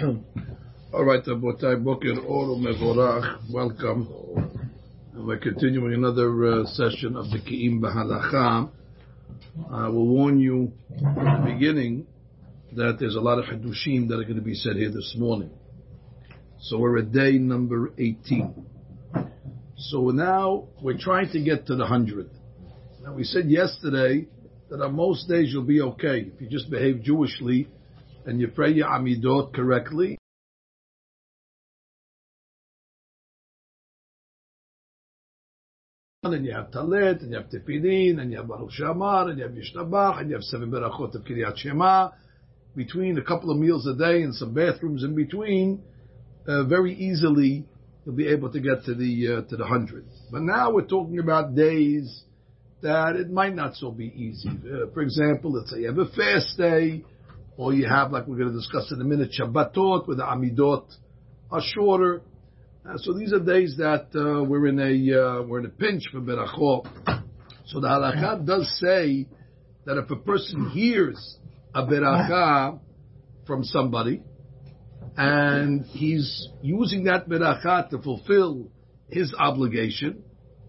All right, Rabotai, Boker Or Mevorach, welcome. And we're continuing another uh, session of the Ki'im Bahalacha. I will warn you at the beginning that there's a lot of Hadushim that are going to be said here this morning. So we're at day number 18. So now we're trying to get to the 100. Now we said yesterday that on most days you'll be okay if you just behave Jewishly and you pray your Amidot correctly. And you have Talit, and you have Tefillin, and you have Baruch She'amar, and you have Yishtabach, and you have seven Berachot of Keriat Shema, between a couple of meals a day and some bathrooms in between, uh, very easily you'll be able to get to the uh, to the hundred. But now we're talking about days that it might not so be easy. Uh, for example, let's say you have a fast day, or you have, like we're going to discuss in a minute, Shabbatot, where the Amidot are shorter. Uh, so these are days that uh, we're in a uh, we're in a pinch for berachot. So the halakha does say that if a person hears a beracha from somebody and he's using that beracha to fulfill his obligation,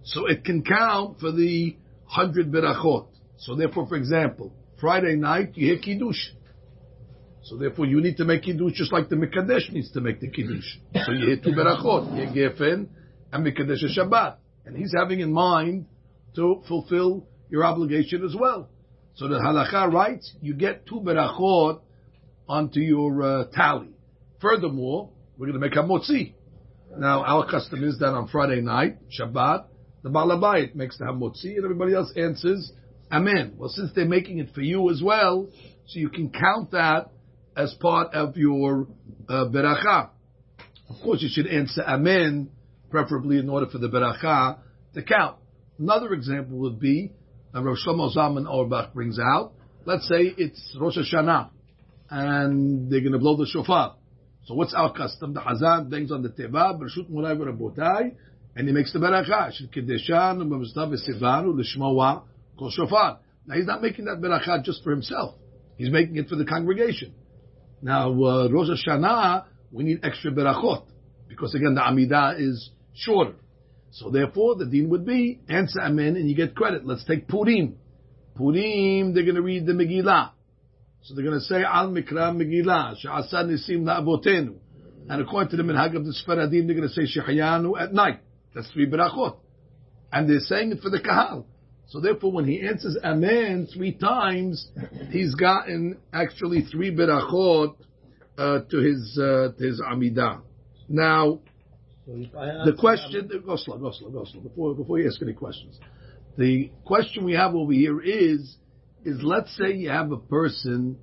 so it can count for the hundred berachot. So therefore, for example, Friday night you hear kiddush. So therefore, you need to make kiddush just like the mekadesh needs to make the kiddush. So you hit two berachot, gefen and mekadesh Shabbat, and he's having in mind to fulfill your obligation as well. So the halacha writes, you get two berachot onto your uh, tally. Furthermore, we're going to make a motzi. Now, our custom is that on Friday night, Shabbat, the balabayit makes the hamotzi, and everybody else answers amen. Well, since they're making it for you as well, so you can count that as part of your uh, beracha. Of course, you should answer amen, preferably in order for the beracha to count. Another example would be, uh, Rosh Shlomo Zalman Auerbach brings out, let's say it's Rosh Hashanah, and they're going to blow the shofar. So what's our custom? The Hazan bangs on the teva, Bershut Murai Rabotai, and he makes the beracha. Shofar. Now he's not making that beracha just for himself. He's making it for the congregation. Now, uh, Rosh Hashanah, we need extra berachot, because again, the Amidah is shorter. So therefore, the deen would be, answer amen, and you get credit. Let's take Purim. Purim, they're going to read the Megillah. So they're going to say, Al Mikra Megillah, Sha'asa Nisim Na'avotenu. And according to the Minhag of the Sfaradim, they're going to say Shehayanu at night. That's three berachot. And they're saying it for the Kahal. So therefore, when he answers Amen three times, he's gotten actually three berachot uh, to his uh, to his Amidah. Now, the question go slow, go slow, go slow before before you ask any questions. The question we have over here is is let's say you have a person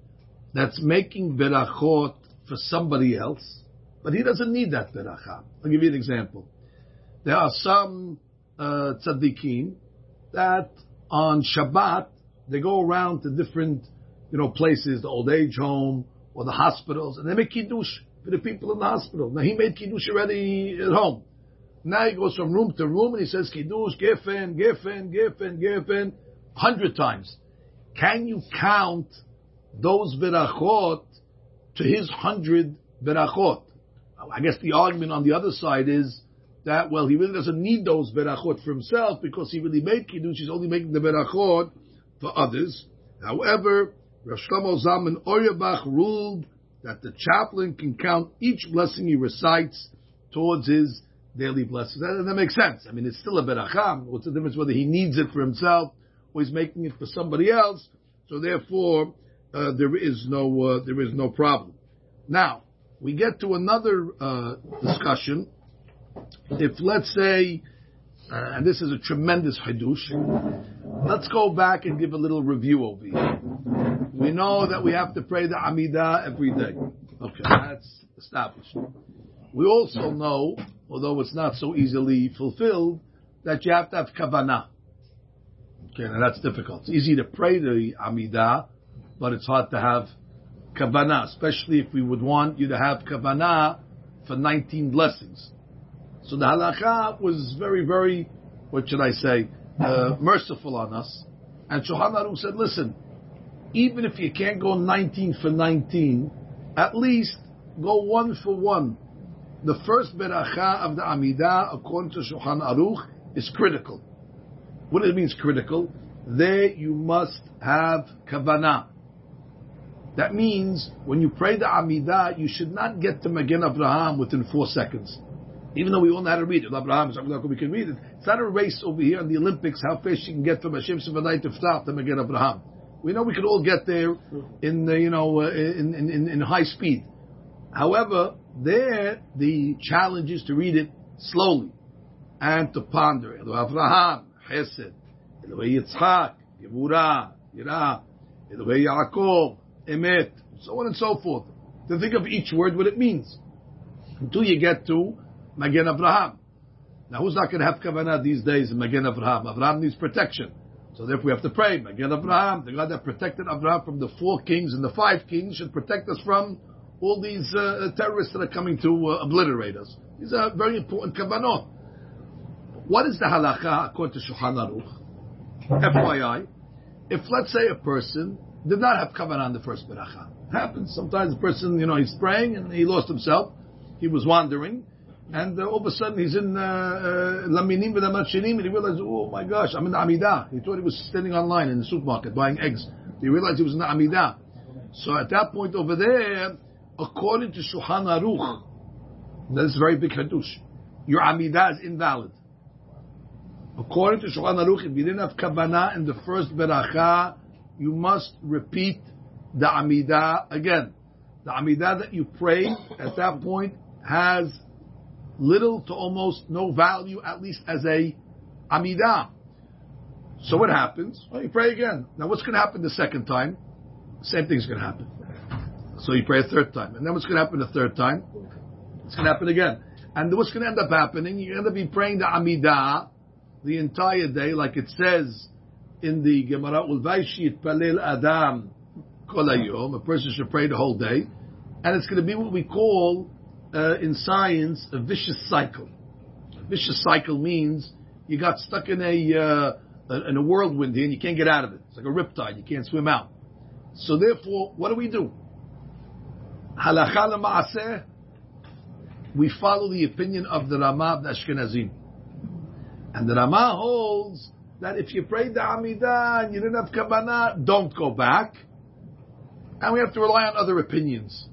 that's making berachot for somebody else, but he doesn't need that beracha. I'll give you an example. There are some uh, tzaddikim that on Shabbat they go around to different, you know, places, the old age home or the hospitals, and they make kiddush for the people in the hospital. Now he made kiddush already at home. Now he goes from room to room and he says kiddush, gefen, gefen, gefen, gefen, hundred times. Can you count those berachot to his hundred berachot? I guess the argument on the other side is that, well, he really doesn't need those berachot for himself because he really made kiddush. He's only making the berachot for others. However, Rosh Shlomo Zalman Auerbach ruled that the chaplain can count each blessing he recites towards his daily blessings. That, that makes sense. I mean, it's still a berachah. What's the difference whether he needs it for himself or he's making it for somebody else? So therefore, uh, there is no uh, there is no problem. Now we get to another uh, discussion if let's say, uh, and this is a tremendous hadush, let's go back and give a little review over here. We know that we have to pray the Amidah every day. Okay, that's established. We also know, although it's not so easily fulfilled, that you have to have kavanah. Okay, now that's difficult. It's easy to pray the Amidah, but it's hard to have kavanah, especially if we would want you to have kavanah for 19 blessings. So the halacha was very, very, what should I say, uh, merciful on us. And Shulchan Aruch said, listen, even if you can't go 19 for 19, at least go one for one. The first beracha of the Amidah, according to Shulchan Aruch, is critical. What it mean critical? There you must have kavanah. That means when you pray the Amidah, you should not get to Magen Abraham within four seconds. Even though we all know how to read it, Abraham, we can read it. It's not a race over here in the Olympics how fast you can get from Hashem Sefatai to Ftach to Magen Abraham. We know we could all get there in the, you know uh, in, in, in, high speed. However, there the challenge is to read it slowly and to ponder. Abraham, Chesed, Elohei Yitzchak, Yevura, Yirah, Elohei Yaakov, Emet, so on and so forth. To think of each word what it means until you get to Magen Abraham. Now, who's not going to have kavanah these days in Magen Abraham? Abraham needs protection. So therefore we have to pray. Magen Abraham, the God that protected Abraham from the four kings and the five kings should protect us from all these uh, terrorists that are coming to uh, obliterate us. These are very important kavanot. What is the halacha according to Shulchan Aruch? FYI, if let's say a person did not have kavanah on the first beracha, happens sometimes. The person, you know, he's praying and he lost himself. He was wandering, and uh, all of a sudden he's in uh, uh, Laminim uh, and he realized, oh my gosh, I'm in the Amidah. He thought he was standing online in the supermarket buying eggs. He realized he was in the Amidah. So at that point over there, according to Shulchan Aruch, that is very big hadush. Your Amidah is invalid. According to Shulchan Aruch, if you didn't have Kavanah in the first beracha, you must repeat the Amidah again. The Amidah that you pray at that point has little to almost no value, at least as a Amidah. So what happens? Well, you pray again. Now what's going to happen the second time? Same thing's going to happen. So you pray a third time. And then what's going to happen the third time? It's going to happen again. And what's going to end up happening? You're going to be praying the Amidah the entire day, like it says in the Gemara, Ulvaishi Palel Adam Kolayom. A person should pray the whole day. And it's going to be what we call uh, in science a vicious cycle. A vicious cycle means you got stuck in a uh, in a whirlwind here and you can't get out of it. It's like a riptide; you can't swim out. So therefore, what do we do? Halacha ma'aseh. We follow the opinion of the Rama of the Ashkenazim, and the Rama holds that if you prayed the Amidah and you didn't have Kavanah, don't go back. And we have to rely on other opinions.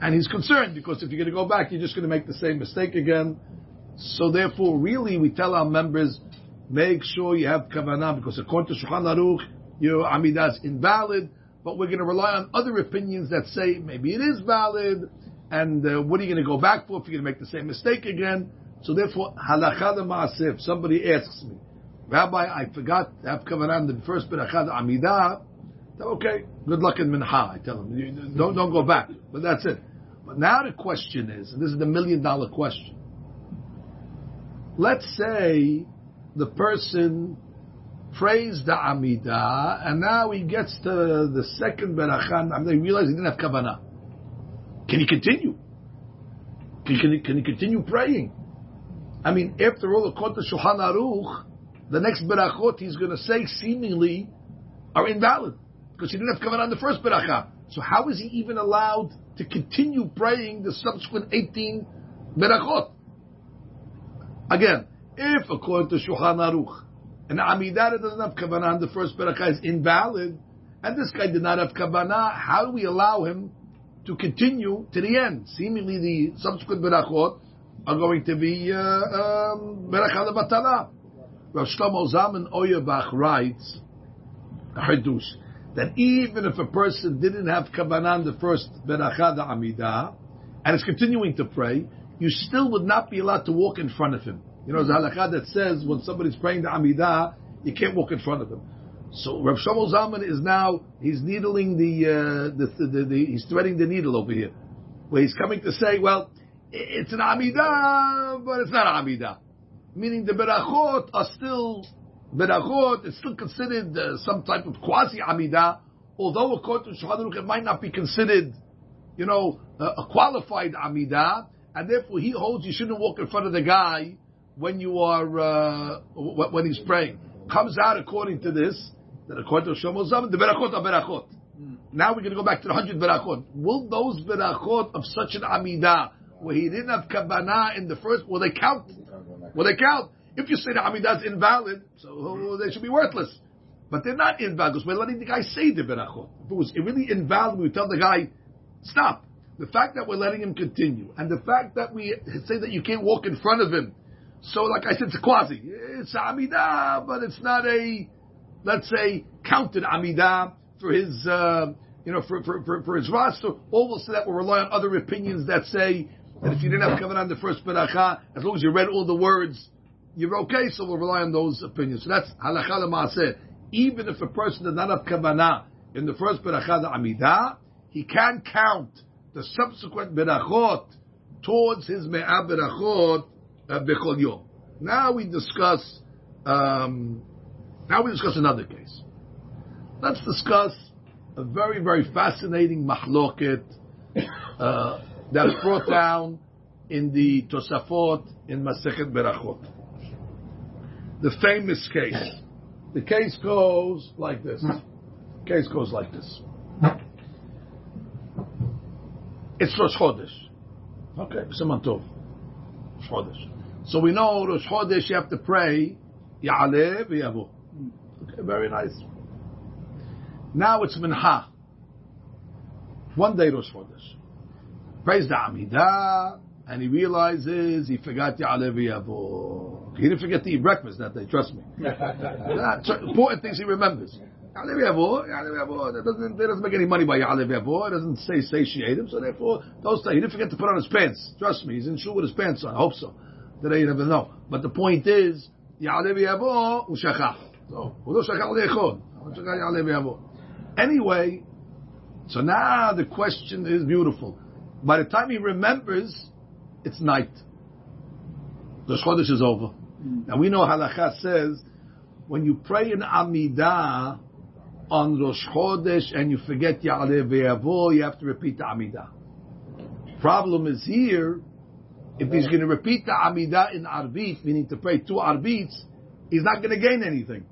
And he's concerned because if you're going to go back, you're just going to make the same mistake again. So therefore, really, we tell our members, make sure you have kavanah because according to Shulchan Aruch, your amidah is invalid. But we're going to rely on other opinions that say maybe it is valid. And uh, what are you going to go back for if you're going to make the same mistake again? So therefore, halakha the If somebody asks me, Rabbi, I forgot to have kavanah in the first beracha amidah. Okay, good luck in minha. I tell them, don't don't go back. But that's it. But now the question is, and this is the million dollar question. Let's say the person prays the Amidah, and now he gets to the second Berachan, and they realize he didn't have Kavanah. Can he continue? Can, can, he, can he continue praying? I mean, after all, according to Shulchan Aruch, the next Berachot he's going to say seemingly are invalid because he didn't have Kavanah on the first Berachah. So how is he even allowed to continue praying the subsequent 18 berachot. Again, if according to Shulchan Aruch, an Amidah doesn't have kavanah the first berachah is invalid, and this guy did not have kavanah, how do we allow him to continue to the end? Seemingly the subsequent berachot are going to be uh, um, batala. Rav Shlomo Zalman Auerbach writes, hadush, that even if a person didn't have kavanah the first beracha the amidah, and is continuing to pray, you still would not be allowed to walk in front of him. You know, a halakha that says when somebody's praying the amidah, you can't walk in front of him. So Rav Shlomo Zalman is now he's needling the, uh, the, the, the, the, he's threading the needle over here, where he's coming to say, well, it's an amidah, but it's not amidah, meaning the berachot are still berachot is still considered uh, some type of quasi amidah, although according to Shulchan Aruch it might not be considered, you know, uh, a qualified amidah, and therefore he holds you shouldn't walk in front of the guy when you are uh, when he's praying. Comes out according to this that according to Shlomo Zalman, the berachot are berachot. Now we're going to go back to the hundred berachot. Will those berachot of such an amidah, where he didn't have kavanah in the first, will they count? Will they count? If you say the amidah is invalid, so they should be worthless. But they're not invalid because we're letting the guy say the berachot. If it was really invalid, we would tell the guy, stop. The fact that we're letting him continue, and the fact that we say that you can't walk in front of him, so like I said, it's a quasi. It's amidah, but it's not a, let's say, counted amidah for his, uh, you know, for, for, for, for his roster. All say that will rely on other opinions that say that if you didn't have kavanah on the first beracha, as long as you read all the words, you're okay. So we'll rely on those opinions. So that's halakha l'maaseh. Even if a person does not have kavanah in the first beracha, the amidah, he can count the subsequent berachot towards his me'ah berachot uh, bechol yom. Now we discuss. Um, now we discuss another case. Let's discuss a very very fascinating mahloket uh, that's brought down in the Tosafot in Masechet Berachot. The famous case. The case goes like this. Case goes like this. It's Rosh Chodesh. Okay, Siman Tov. Rosh Chodesh. So we know Rosh Chodesh you have to pray. Okay, very nice. Now it's Minha. One day Rosh Chodesh. Praise the Amidah, and he realizes he forgot Ya'aleh v'yavo. He didn't forget to eat breakfast that day, trust me. important things he remembers. Ya'alev that doesn't, that doesn't make any money by Ya'alev Yavo, it doesn't say satiate him, so therefore, those things, he didn't forget to put on his pants. Trust me, he's in shul with his pants on, I hope so. Today you never know. But the point is, Ya'alev Yavo, u'shachach. So, le'echod. Anyway, so now the question is beautiful. By the time he remembers, it's night. The Chodesh is over. Mm. Now we know Halakha says, when you pray in Amidah on Rosh Chodesh and you forget Ya'aleh Ve'avo, you have to repeat the Amidah. Problem is here, if he's going to repeat the Amidah in Arbit, meaning to pray two Arbits, he's not going to gain anything.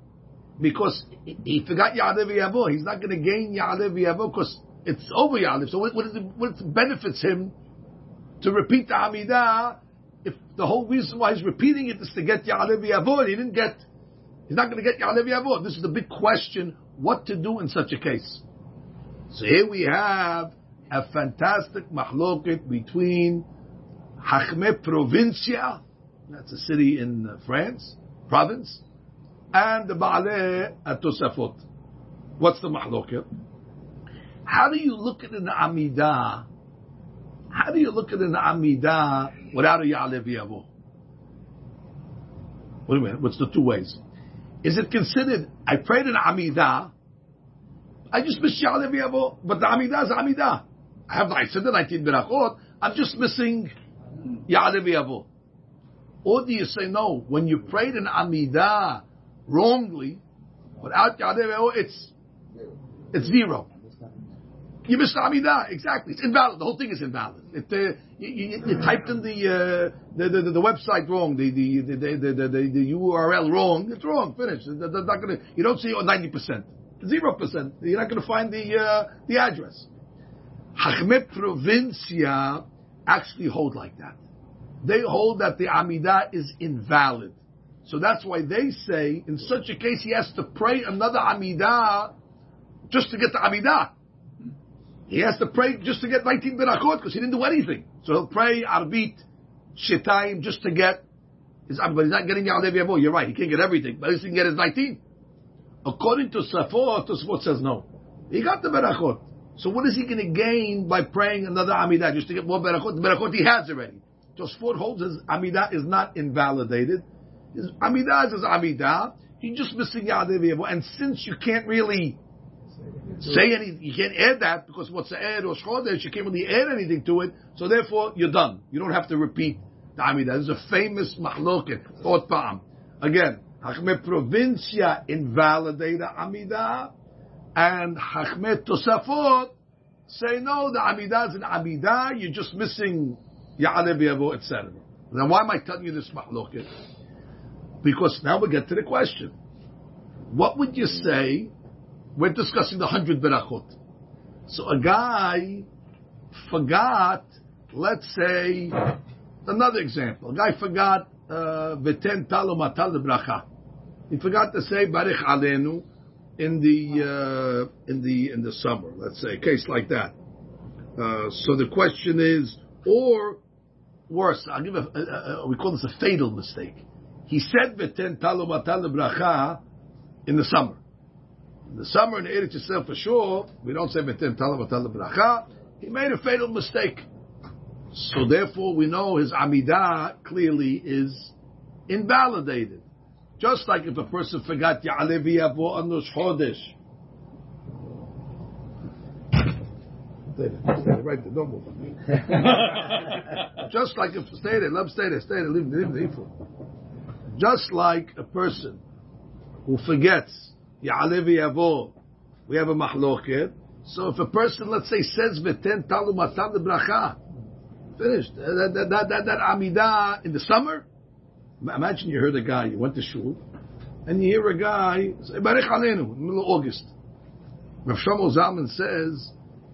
Because he forgot Ya'aleh Ve'avo. He's not going to gain Ya'aleh Ve'avo because it's over Ya'aleh. So what, it, what benefits him to repeat the Amidah the whole reason why he's repeating it is to get Ya'aleh Ve'avo and he didn't get, he's not going to get Ya'aleh Ve'avo. This is the big question, what to do in such a case. So here we have a fantastic mahloket between Hachme Provincia, that's a city in uh, France, province, and the Ba'aleh Atosafot. What's the mahloket? How do you look at an Amidah? How do you look at an Amidah without a Ya'aleh V'yavo? Wait a minute, what's the two ways? Is it considered, I prayed an Amidah, I just missed Ya'aleh V'yavo, but the Amidah is Amidah. I have, I said the 19 Berachot, I'm just missing Ya'aleh V'yavo. Or do you say no, when you prayed an Amidah wrongly, without Ya'aleh V'yavo, it's, it's zero. You missed the Amidah, exactly. It's invalid. The whole thing is invalid. It, uh, you, you, you, typed in the, uh, the, the, the website wrong, the the, the, the, the, the, URL wrong. It's wrong. Finished. They're not gonna, you don't see ninety percent, zero percent. You're not going to find the uh, the address. Hachme Provincia actually hold like that. They hold that the Amidah is invalid. So that's why they say in such a case he has to pray another Amidah just to get the Amidah. He has to pray just to get 19 berachot because he didn't do anything. So he'll pray arbit, shitayim just to get his, but he's not getting Ya'aleh V'yavo. You're right, he can't get everything, but at least he can get his 19. According to Safot, Tosfot says no. He got the berachot. So what is he going to gain by praying another Amidah just to get more berachot? The berachot he has already. Tosfot holds his Amidah is not invalidated. His Amidah is his Amidah. He's just missing Ya'aleh V'yavo. And since you can't really say anything. You can't add that because what's the add or chodesh, you can't really add anything to it. So therefore, you're done. You don't have to repeat the Amidah. This is a famous mahloket. Thought Pa'am. Again, Hachme Provincia invalidate the Amidah, and Hachme Tosafot say no, the Amidah is an Amidah. You're just missing Ya'aleh V'yavo, etc. Now, why am I telling you this mahloket? Because now we get to the question. What would you say we're discussing the hundred berachot. So a guy forgot, let's say, another example. A guy forgot uh, v'ten talo matal bracha. He forgot to say barich alenu in the uh, in the in the summer. Let's say a case like that. Uh, so the question is, or worse, I'll give a, a, a, we call this a fatal mistake. He said v'ten talo matal bracha in the summer. The summer in the Eretz Yisrael for sure, we don't say v'ten talo matal bracha. He made a fatal mistake. So therefore, we know his amidah clearly is invalidated. Just like if a person forgot Ya'alev Yavo on Rosh Chodesh. Stay there, stay right there, don't move. Just like if, stay there, him stay there, stay there, leave, leave the. Just like a person who forgets Ya'alev Yavo, we have a mahloket. So if a person, let's say, says v'ten talu matan bracha, finished. That, that, that, that, that amidah in the summer, Imagine you heard a guy, you went to shul, and you hear a guy say, Barich Aleinu, in the middle of August. Rav Shlomo Zalman says,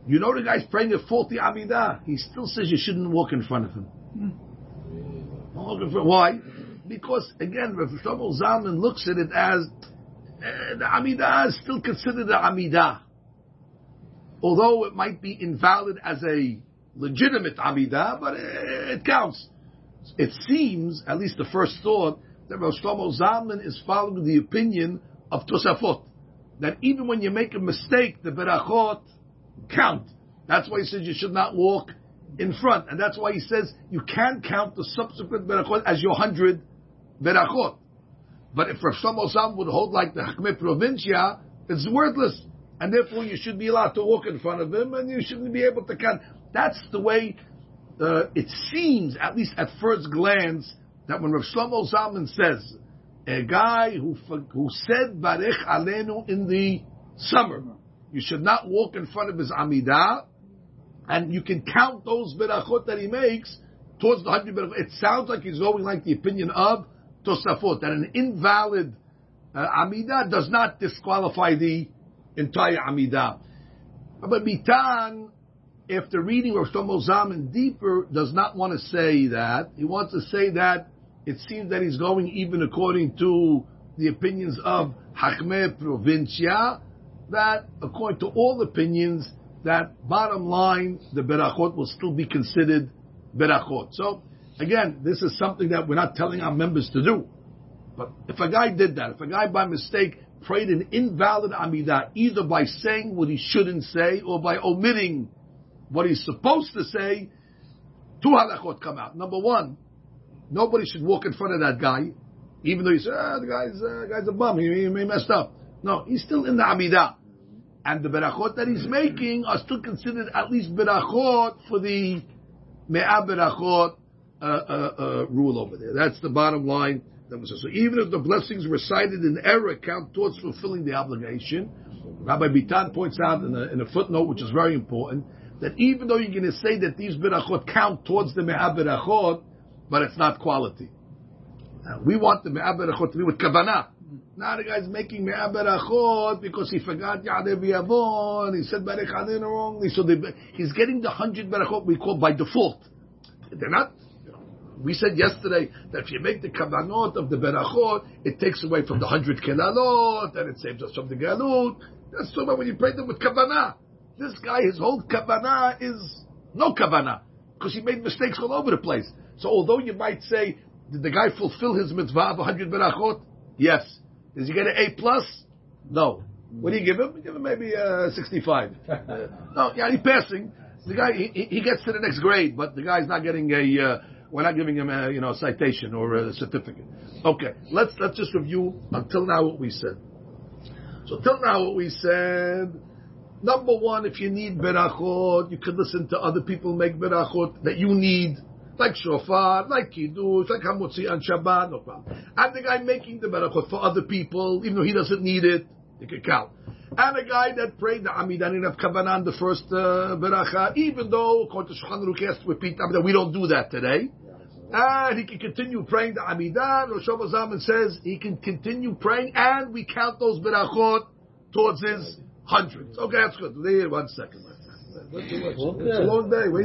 you know the guy's praying a faulty Amidah. He still says you shouldn't walk in front of him. Hmm. Why? Because, again, Rav Shlomo Zalman looks at it as, uh, the Amidah is still considered the Amidah. Although it might be invalid as a legitimate Amidah, but it, it counts it seems, at least the first thought, that Rosh Shlomo is following the opinion of Tosafot. That even when you make a mistake, the berachot count. That's why he says you should not walk in front. And that's why he says you can count the subsequent berachot as your hundred berachot. But if Rosh Shlomo Zalman would hold like the Hakmei Provincia, it's worthless. And therefore you should be allowed to walk in front of him and you shouldn't be able to count. That's the way uh, it seems, at least at first glance, that when Rav Shlomo Zalman says a guy who who said Barech Alenu in the summer, you should not walk in front of his Amidah, and you can count those berachot that he makes towards the hundred berachot. It sounds like he's going like the opinion of Tosafot that an invalid uh, does not disqualify the entire Amidah. But Bitan after reading Rav Shlomo Zalman deeper, does not want to say that. He wants to say that it seems that he's going even according to the opinions of Hakme Provincia, that according to all opinions, that bottom line, the berachot will still be considered berachot. So, again, this is something that we're not telling our members to do. But if a guy did that, if a guy by mistake prayed an invalid amidah, either by saying what he shouldn't say or by omitting what he's supposed to say, two halachot come out. Number one, nobody should walk in front of that guy, even though you say, ah, the guy's, uh, guy's a bum, he, he messed up. No, he's still in the Amidah. And the berachot that he's making are still considered at least berachot for the me'ah berachot Uh, uh, uh, rule over there. That's the bottom line. So even if the blessings recited in error count towards fulfilling the obligation, Rabbi Bitan points out in a, in a footnote, which is very important, that even though you're going to say that these berachot count towards the me'ah berachot, but it's not quality. Now, we want the me'ah berachot to be with kavanah. Now the guy's making me'ah berachot because he forgot Ya'adeh Yavon, he said Barech wrongly, so they, he's getting the hundred berachot we call by default. They're not we said yesterday that if you make the kavanot of the berachot, it takes away from the hundred kelalot, and it saves us from the galut. That's so about when you pray them with kavanah. This guy, his whole kavanah is no kavanah because he made mistakes all over the place. So although you might say, did the guy fulfill his mitzvah of 100 berachot? Yes. Does he get an A plus? No. What do you give him? Give him maybe uh, 65. uh, no, yeah, he's passing. The guy he, he, gets to the next grade, but the guy's not getting a. Uh, we're not giving him a you know a citation or a certificate. Okay, let's let's just review until now what we said. So till now what we said Number one, if you need berachot, you could listen to other people make berachot that you need, like shofar, like kiddush, like hamotzi on Shabbat, no problem. And the guy making the berachot for other people, even though he doesn't need it, you can count. And a guy that prayed the Amidanin of Kavanah the first uh, beracha, even though, according to Shulchan Aruch, has to repeat that we don't do that today. And he can continue praying the Amidah. Rosh Hashanah says he can continue praying, and we count those berachot towards his Hundreds. Okay, that's good. One second. It's a long day.